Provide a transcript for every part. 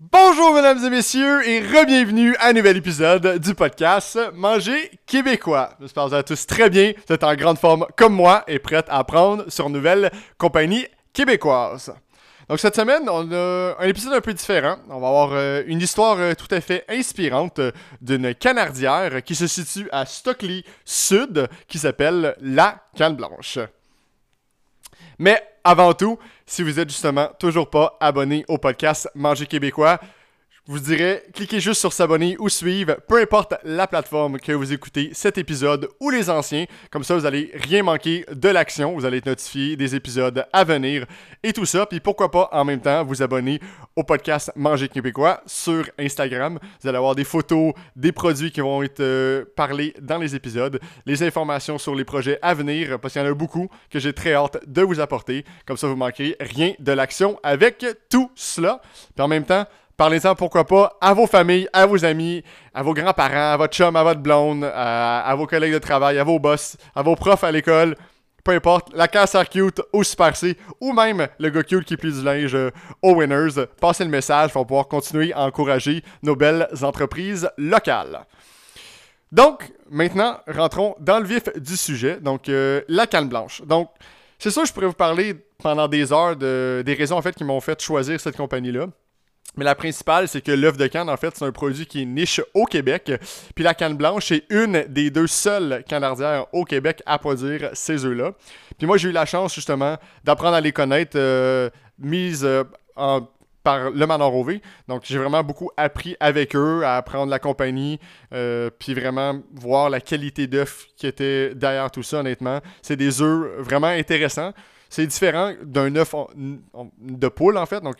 Bonjour mesdames et messieurs et re-bienvenue à un nouvel épisode du podcast Manger québécois. J'espère que vous allez tous très bien, vous êtes en grande forme comme moi et prêts à apprendre sur une nouvelle compagnie québécoise. Donc cette semaine, on a un épisode un peu différent. On va avoir euh, une histoire euh, tout à fait inspirante euh, d'une canardière qui se situe à Stockley Sud qui s'appelle La Canne Blanche. Mais avant tout, si vous êtes justement toujours pas abonné au podcast Manger québécois, vous dirais, cliquez juste sur s'abonner ou suivre, peu importe la plateforme que vous écoutez cet épisode ou les anciens. Comme ça, vous allez rien manquer de l'action. Vous allez être notifié des épisodes à venir et tout ça. Puis pourquoi pas en même temps vous abonner au podcast Manger québécois sur Instagram. Vous allez avoir des photos, des produits qui vont être euh, parlés dans les épisodes, les informations sur les projets à venir, parce qu'il y en a beaucoup que j'ai très hâte de vous apporter. Comme ça, vous manquerez rien de l'action avec tout cela. Puis en même temps, Parlez-en, pourquoi pas, à vos familles, à vos amis, à vos grands-parents, à votre chum, à votre blonde, à, vos collègues de travail, à vos boss, à vos profs à l'école. Peu importe, la cancer cute au Super C, ou même le gars cute qui plie du linge euh, aux winners. Passez le message pour pouvoir continuer à encourager nos belles entreprises locales. Donc, maintenant, rentrons dans le vif du sujet. Donc, euh, la canne blanche. Donc, c'est ça, je pourrais vous parler pendant des heures de, des raisons en fait qui m'ont fait choisir cette compagnie-là. Mais la principale, c'est que l'œuf de canne, en fait, c'est un produit qui est niche au Québec. Puis la canne blanche, c'est une des deux seules canardières au Québec à produire ces œufs-là. Puis moi, j'ai eu la chance, justement, d'apprendre à les connaître, euh, mise euh, par le Manor OV. Donc, j'ai vraiment beaucoup appris avec eux, à apprendre la compagnie, euh, puis vraiment voir la qualité d'œuf qui était derrière tout ça, honnêtement. C'est des œufs vraiment intéressants. C'est différent d'un œuf de poule, en fait. Donc,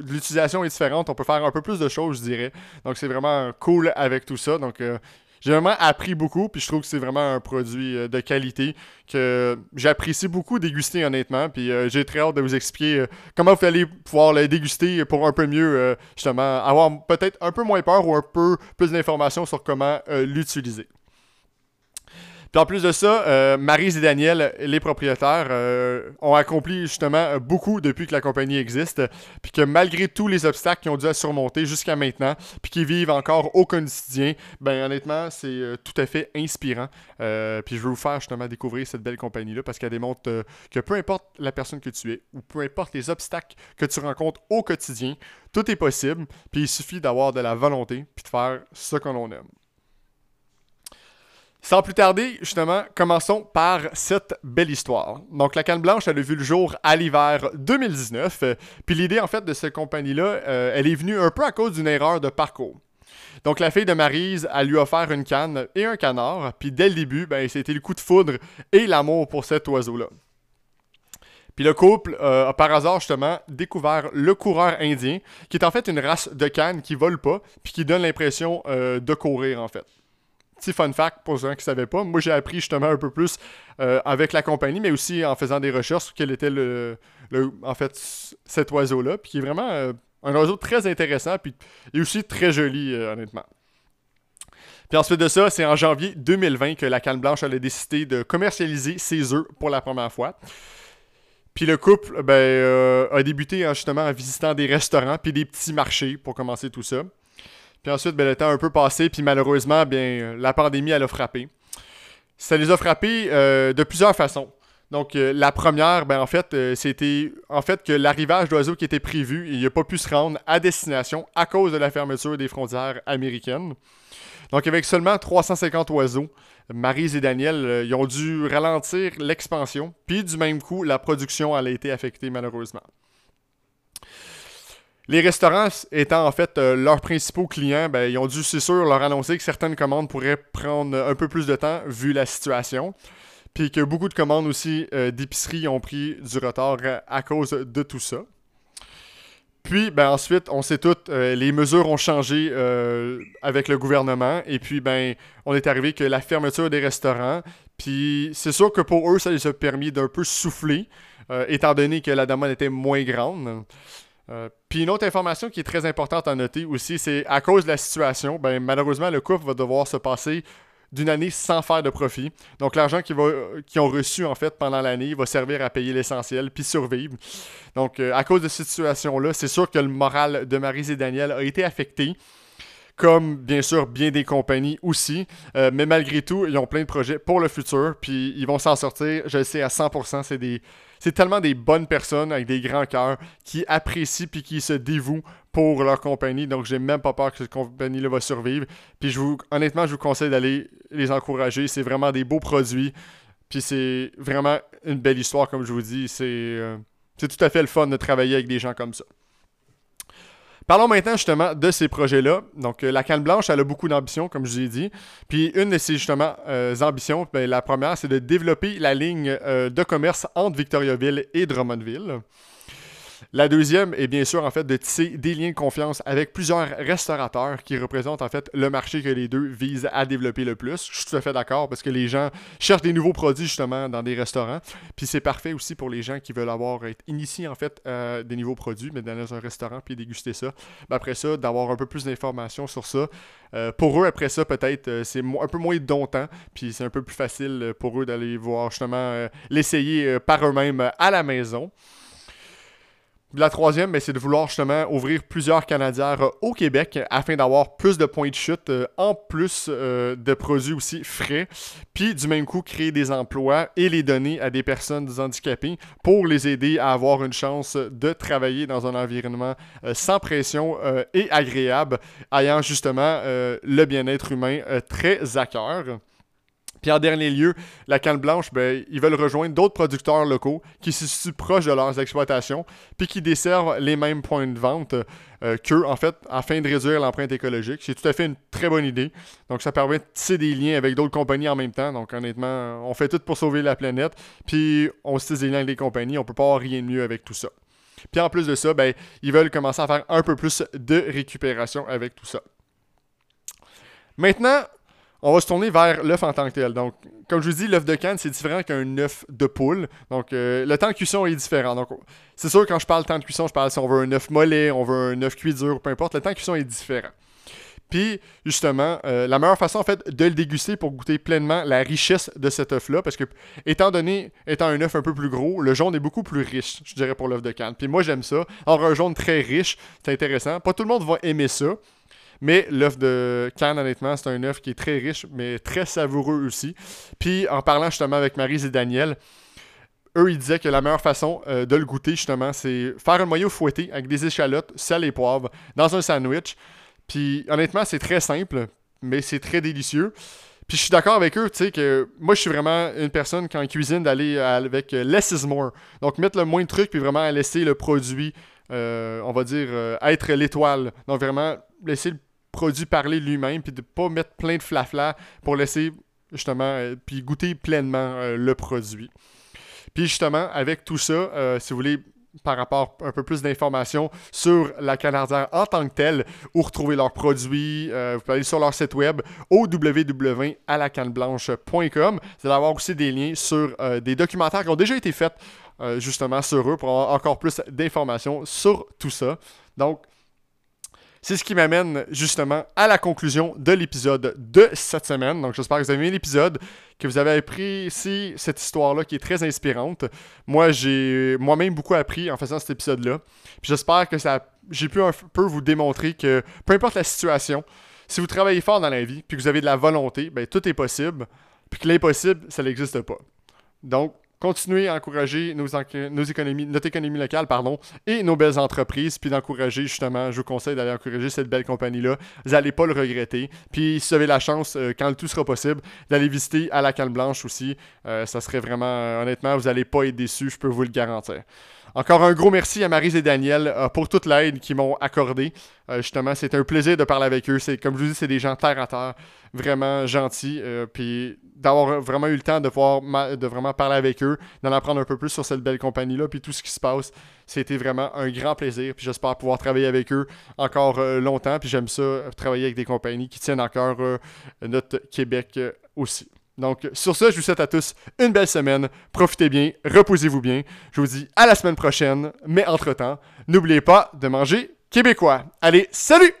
l'utilisation est différente. On peut faire un peu plus de choses, je dirais. Donc, c'est vraiment cool avec tout ça. Donc, euh, j'ai vraiment appris beaucoup, puis je trouve que c'est vraiment un produit euh, de qualité que j'apprécie beaucoup déguster honnêtement. Puis euh, j'ai très hâte de vous expliquer comment vous allez pouvoir le déguster pour un peu mieux, justement, avoir peut-être un peu moins peur ou un peu plus d'informations sur comment l'utiliser. Puis en plus de ça, euh, Marise et Daniel, les propriétaires, euh, ont accompli justement beaucoup depuis que la compagnie existe. Puis que malgré tous les obstacles qu'ils ont dû surmonter jusqu'à maintenant, puis qu'ils vivent encore au quotidien, ben honnêtement, c'est euh, tout à fait inspirant. puis je veux vous faire justement découvrir cette belle compagnie-là parce qu'elle démontre que peu importe la personne que tu es ou peu importe les obstacles que tu rencontres au quotidien, tout est possible. Puis il suffit d'avoir de la volonté puis de faire ce que l'on aime. Sans plus tarder, justement, commençons par cette belle histoire. Donc, la canne blanche, elle a vu le jour à l'hiver 2019. Euh, puis l'idée, en fait, de cette compagnie-là, euh, elle est venue un peu à cause d'une erreur de parcours. Donc, la fille de Marise, a lui offert une canne et un canard. Puis dès le début, ben, c'était le coup de foudre et l'amour pour cet oiseau-là. Puis le couple euh, a par hasard justement découvert le coureur indien, qui est en fait une race de canne qui vole pas, puis qui donne l'impression de courir en fait petit fun fact pour ceux qui ne savaient pas. Moi, j'ai appris justement un peu plus euh, avec la compagnie, mais aussi en faisant des recherches sur quel était le, en fait, cet oiseau-là, puis qui est vraiment euh, un oiseau très intéressant, puis et aussi très joli, euh, honnêtement. Puis ensuite de ça, c'est en janvier 2020 que la canne blanche a décidé de commercialiser ses œufs pour la première fois. Puis le couple ben, a débuté justement en visitant des restaurants puis des petits marchés pour commencer tout ça. Puis ensuite, ben, le temps a un peu passé, puis malheureusement, bien, la pandémie, elle a frappé. Ça les a frappés euh, de plusieurs façons. Donc, euh, la première, ben, en fait, euh, c'était en fait que l'arrivage d'oiseaux qui était prévu, il n'a pas pu se rendre à destination à cause de la fermeture des frontières américaines. Donc, avec seulement 350 oiseaux, Marise et Daniel, ils ont dû ralentir l'expansion, puis du même coup, la production a été affectée malheureusement. Les restaurants étant en fait euh, leurs principaux clients, ben, ils ont dû, c'est sûr, leur annoncer que certaines commandes pourraient prendre un peu plus de temps vu la situation. Puis que beaucoup de commandes aussi euh, d'épicerie ont pris du retard à cause de tout ça. Puis, ben, ensuite, on sait toutes, euh, les mesures ont changé avec le gouvernement. Et puis, ben, on est arrivé que la fermeture des restaurants. Puis, c'est sûr que pour eux, ça les a permis d'un peu souffler, étant donné que la demande était moins grande. Euh, puis une autre information qui est très importante à noter aussi, c'est à cause de la situation, ben, malheureusement, le couple va devoir se passer d'une année sans faire de profit. Donc l'argent qu'ils ont reçu en fait pendant l'année va servir à payer l'essentiel puis survivre. Donc euh, à cause de cette situation-là, c'est sûr que le moral de Marie et Daniel a été affecté comme bien sûr bien des compagnies aussi. Euh, mais malgré tout, ils ont plein de projets pour le futur, puis ils vont s'en sortir, je le sais à 100%, c'est des... C'est tellement des bonnes personnes avec des grands cœurs qui apprécient puis qui se dévouent pour leur compagnie. Donc, j'ai même pas peur que cette compagnie-là va survivre. Puis, je vous, honnêtement, je vous conseille d'aller les encourager. C'est vraiment des beaux produits. Puis, c'est vraiment une belle histoire, comme je vous dis. C'est euh, c'est tout à fait le fun de travailler avec des gens comme ça. Parlons maintenant justement de ces projets-là. Donc, euh, la canne blanche, elle a beaucoup d'ambition, comme je vous ai dit. Puis, une de ces justement euh, ambitions, ben, la première, c'est de développer la ligne euh, de commerce entre Victoriaville et Drummondville. La deuxième est bien sûr en fait de tisser des liens de confiance avec plusieurs restaurateurs qui représentent en fait le marché que les deux visent à développer le plus. Je suis tout à fait d'accord parce que les gens cherchent des nouveaux produits justement dans des restaurants. Puis c'est parfait aussi pour les gens qui veulent avoir être initiés en fait à des nouveaux produits, mais dans un restaurant puis déguster ça. après ça, d'avoir un peu plus d'informations sur ça. Euh, pour eux, après ça, peut-être euh, c'est un peu moins dauntant, puis c'est un peu plus facile pour eux d'aller voir justement euh, l'essayer par eux-mêmes à la maison. La troisième, c'est de vouloir justement ouvrir plusieurs Canadiens au Québec afin d'avoir plus de points de chute, euh, en plus euh, de produits aussi frais, puis du même coup créer des emplois et les donner à des personnes handicapées pour les aider à avoir une chance de travailler dans un environnement euh, sans pression et agréable, ayant justement le bien-être humain très à cœur. Puis en dernier lieu, la canne blanche, ben, ils veulent rejoindre d'autres producteurs locaux qui se situent proches de leurs exploitations, puis qui desservent les mêmes points de vente euh, qu'eux, en fait, afin de réduire l'empreinte écologique. C'est tout à fait une très bonne idée. Donc ça permet de tisser des liens avec d'autres compagnies en même temps. Donc honnêtement, on fait tout pour sauver la planète, puis on se tisse des liens avec les compagnies. On peut pas avoir rien de mieux avec tout ça. Puis en plus de ça, ben, ils veulent commencer à faire un peu plus de récupération avec tout ça. Maintenant, on va se tourner vers l'œuf en tant que tel. Donc, comme je vous dis, l'œuf de canne, c'est différent qu'un œuf de poule. Donc, euh, le temps de cuisson est différent. Donc, c'est sûr, quand je parle temps de cuisson, je parle si on veut un œuf mollet, on veut un œuf cuit dur, peu importe, le temps de cuisson est différent. Puis, justement, euh, la meilleure façon, en fait, de le déguster pour goûter pleinement la richesse de cet œuf-là, parce que, étant donné, étant un œuf un peu plus gros, le jaune est beaucoup plus riche, je dirais, pour l'œuf de canne. Puis moi, j'aime ça. Or, un jaune très riche, c'est intéressant. Pas tout le monde va aimer ça. Mais l'œuf de Cannes, honnêtement, c'est un œuf qui est très riche, mais très savoureux aussi. Puis en parlant justement avec Marie et Daniel, eux, ils disaient que la meilleure façon euh, de le goûter, justement, c'est faire un maillot fouetté avec des échalotes, sel et poivre dans un sandwich. Puis honnêtement, c'est très simple, mais c'est très délicieux. Puis je suis d'accord avec eux, tu sais, que moi, je suis vraiment une personne, quand cuisine, d'aller avec less is more. Donc, mettre le moins de trucs, puis vraiment laisser le produit, euh, on va dire, euh, être l'étoile. Donc, vraiment, laisser le produit parler lui-même, puis de pas mettre plein de flafla pour laisser justement, euh, puis goûter pleinement le produit. Puis justement, avec tout ça, si vous voulez par rapport un peu plus d'informations sur la Canardière en tant que telle, ou retrouver leurs produits. vous pouvez aller sur leur site web au. Vous allez avoir aussi des liens sur des documentaires qui ont déjà été faits justement sur eux pour avoir encore plus d'informations sur tout ça. Donc, c'est ce qui m'amène justement à la conclusion de l'épisode de cette semaine. Donc j'espère que vous avez aimé l'épisode, que vous avez apprécié cette histoire-là qui est très inspirante. Moi, j'ai moi-même beaucoup appris en faisant cet épisode-là. Puis j'espère que ça j'ai pu un peu vous démontrer que peu importe la situation, si vous travaillez fort dans la vie, puis que vous avez de la volonté, ben tout est possible. Puis que l'impossible, ça n'existe pas. Donc, continuer à encourager nos, économies, notre économie locale pardon, et nos belles entreprises, puis d'encourager justement, je vous conseille d'aller encourager cette belle compagnie-là. Vous n'allez pas le regretter. Puis si vous avez la chance, euh, quand tout sera possible, d'aller visiter à la Canne Blanche aussi, euh, ça serait vraiment, euh, honnêtement, vous n'allez pas être déçus, je peux vous le garantir. Encore un gros merci à Marise et Daniel euh, pour toute l'aide qu'ils m'ont accordée. Euh, justement, c'est un plaisir de parler avec eux. C'est comme je vous dis, c'est des gens terre à terre, vraiment gentils. Euh, puis d'avoir vraiment eu le temps de pouvoir de vraiment parler avec eux, d'en apprendre un peu plus sur cette belle compagnie-là, puis tout ce qui se passe. C'était vraiment un grand plaisir. Puis j'espère pouvoir travailler avec eux encore longtemps. Puis j'aime ça, travailler avec des compagnies qui tiennent encore notre Québec aussi. Donc, sur ce, je vous souhaite à tous une belle semaine. Profitez bien, reposez-vous bien. Je vous dis à la semaine prochaine. Mais entre-temps, n'oubliez pas de manger québécois. Allez, salut!